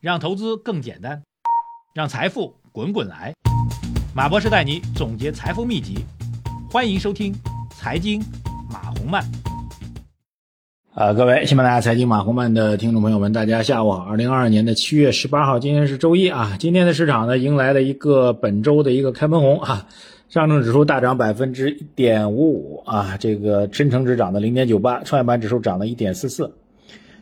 让投资更简单，让财富滚滚来。马博士带你总结财富秘籍，欢迎收听《财经马红漫》。啊，各位喜马拉雅财经马红漫的听众朋友们，大家下午好。二零二二年的七月十八号，今天是周一啊。今天的市场呢，迎来了一个本周的一个开门红啊。上证指数大涨百分之一点五五啊，这个深成指涨的零点九八，创业板指数涨了一点四四。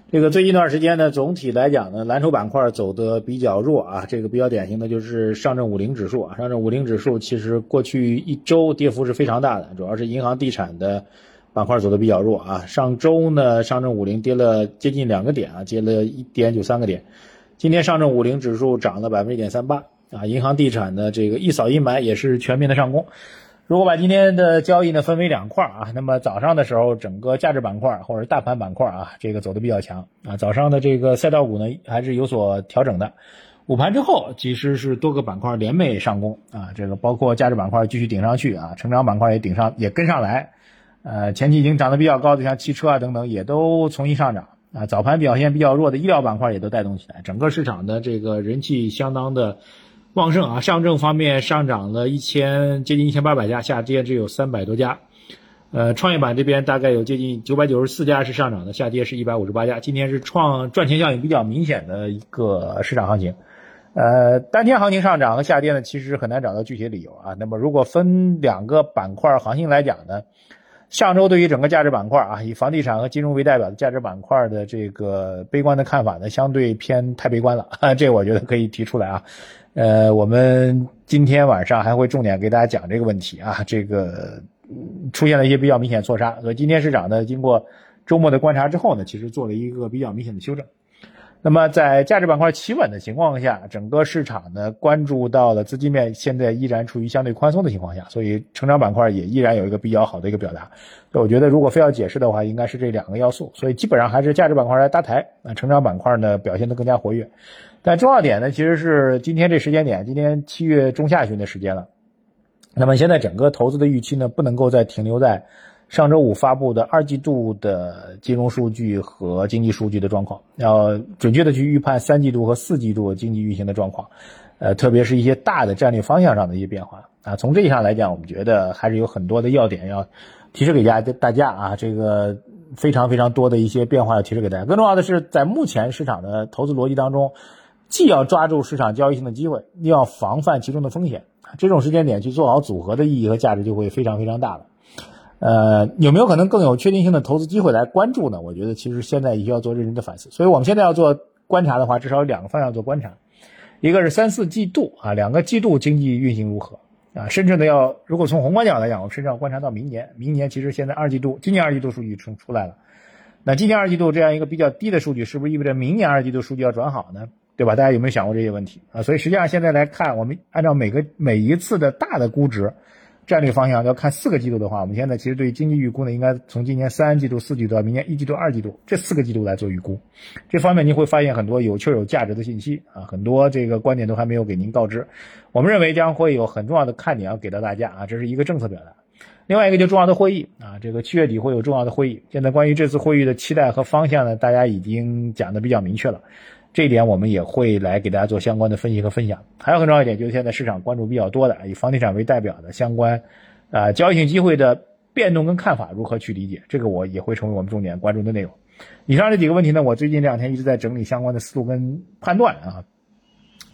这个最近一段时间呢，总体来讲呢，蓝筹板块走的比较弱啊。这个比较典型的就是上证五零指数啊，上证五零指数其实过去一周跌幅是非常大的，主要是银行地产的板块走的比较弱啊。上周呢，上证五零跌了接近两个点啊，跌了一点九三个点。今天上证五零指数涨了百分之一点三八啊，银行地产的这个一扫阴霾也是全面的上攻。如果把今天的交易呢分为两块啊，那么早上的时候，整个价值板块或者大盘板块啊，这个走的比较强啊。早上的这个赛道股呢还是有所调整的。午盘之后，其实是多个板块连袂上攻啊，这个包括价值板块继续顶上去啊，成长板块也顶上也跟上来。呃，前期已经涨得比较高的像汽车啊等等也都重新上涨啊。早盘表现比较弱的医疗板块也都带动起来，整个市场的这个人气相当的。旺盛啊！上证方面上涨了一千，接近一千八百家，下跌只有三百多家。呃，创业板这边大概有接近九百九十四家是上涨的，下跌是一百五十八家。今天是创赚钱效应比较明显的一个市场行情。呃，当天行情上涨和下跌呢，其实很难找到具体理由啊。那么如果分两个板块行情来讲呢，上周对于整个价值板块啊，以房地产和金融为代表的价值板块的这个悲观的看法呢，相对偏太悲观了。这我觉得可以提出来啊。呃，我们今天晚上还会重点给大家讲这个问题啊，这个出现了一些比较明显错杀，所以今天市场呢，经过周末的观察之后呢，其实做了一个比较明显的修正。那么在价值板块企稳的情况下，整个市场呢关注到了资金面现在依然处于相对宽松的情况下，所以成长板块也依然有一个比较好的一个表达。所以我觉得如果非要解释的话，应该是这两个要素。所以基本上还是价值板块来搭台，那成长板块呢表现得更加活跃。但重要点呢，其实是今天这时间点，今天七月中下旬的时间了。那么现在整个投资的预期呢，不能够再停留在上周五发布的二季度的金融数据和经济数据的状况，要准确的去预判三季度和四季度经济运行的状况，呃，特别是一些大的战略方向上的一些变化啊。从这一上来讲，我们觉得还是有很多的要点要提示给大家大家啊，这个非常非常多的一些变化要提示给大家。更重要的是，在目前市场的投资逻辑当中。既要抓住市场交易性的机会，又要防范其中的风险，这种时间点去做好组合的意义和价值就会非常非常大了。呃，有没有可能更有确定性的投资机会来关注呢？我觉得其实现在也需要做认真的反思。所以我们现在要做观察的话，至少有两个方向做观察，一个是三四季度啊，两个季度经济运行如何啊？甚至呢，要如果从宏观角度来讲，我们甚至要观察到明年。明年其实现在二季度，今年二季度数据出出来了，那今年二季度这样一个比较低的数据，是不是意味着明年二季度数据要转好呢？对吧？大家有没有想过这些问题啊？所以实际上现在来看，我们按照每个每一次的大的估值战略方向要看四个季度的话，我们现在其实对经济预估呢，应该从今年三季度、四季度到明年一季度、二季度这四个季度来做预估。这方面你会发现很多有趣有价值的信息啊，很多这个观点都还没有给您告知。我们认为将会有很重要的看点要给到大家啊，这是一个政策表达。另外一个就重要的会议啊，这个七月底会有重要的会议。现在关于这次会议的期待和方向呢，大家已经讲的比较明确了。这一点我们也会来给大家做相关的分析和分享。还有很重要一点，就是现在市场关注比较多的，以房地产为代表的相关，啊，交易性机会的变动跟看法如何去理解，这个我也会成为我们重点关注的内容。以上这几个问题呢，我最近这两天一直在整理相关的思路跟判断啊，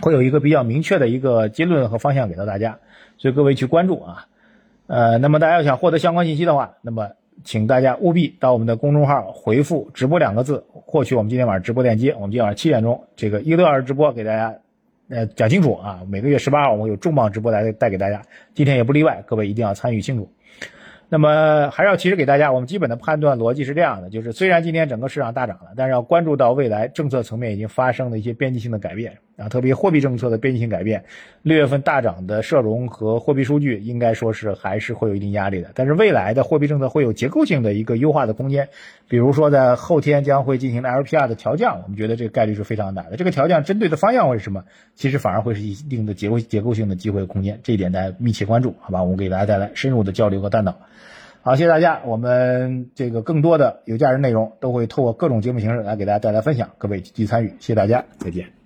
会有一个比较明确的一个结论和方向给到大家，所以各位去关注啊。呃，那么大家要想获得相关信息的话，那么。请大家务必到我们的公众号回复“直播”两个字，获取我们今天晚上直播链接。我们今天晚上七点钟，这个一个多小时直播给大家，呃，讲清楚啊。每个月十八号我们有重磅直播来带给大家，今天也不例外，各位一定要参与清楚。那么还是要提示给大家，我们基本的判断逻辑是这样的：就是虽然今天整个市场大涨了，但是要关注到未来政策层面已经发生的一些边际性的改变啊，特别货币政策的边际性改变。六月份大涨的社融和货币数据应该说是还是会有一定压力的，但是未来的货币政策会有结构性的一个优化的空间，比如说在后天将会进行 LPR 的调降，我们觉得这个概率是非常大的。这个调降针对的方向会是什么？其实反而会是一定的结构结构性的机会空间，这一点大家密切关注，好吧？我们给大家带来深入的交流和探讨。好，谢谢大家。我们这个更多的有价值内容都会透过各种节目形式来给大家带来分享，各位积极参与，谢谢大家，再见。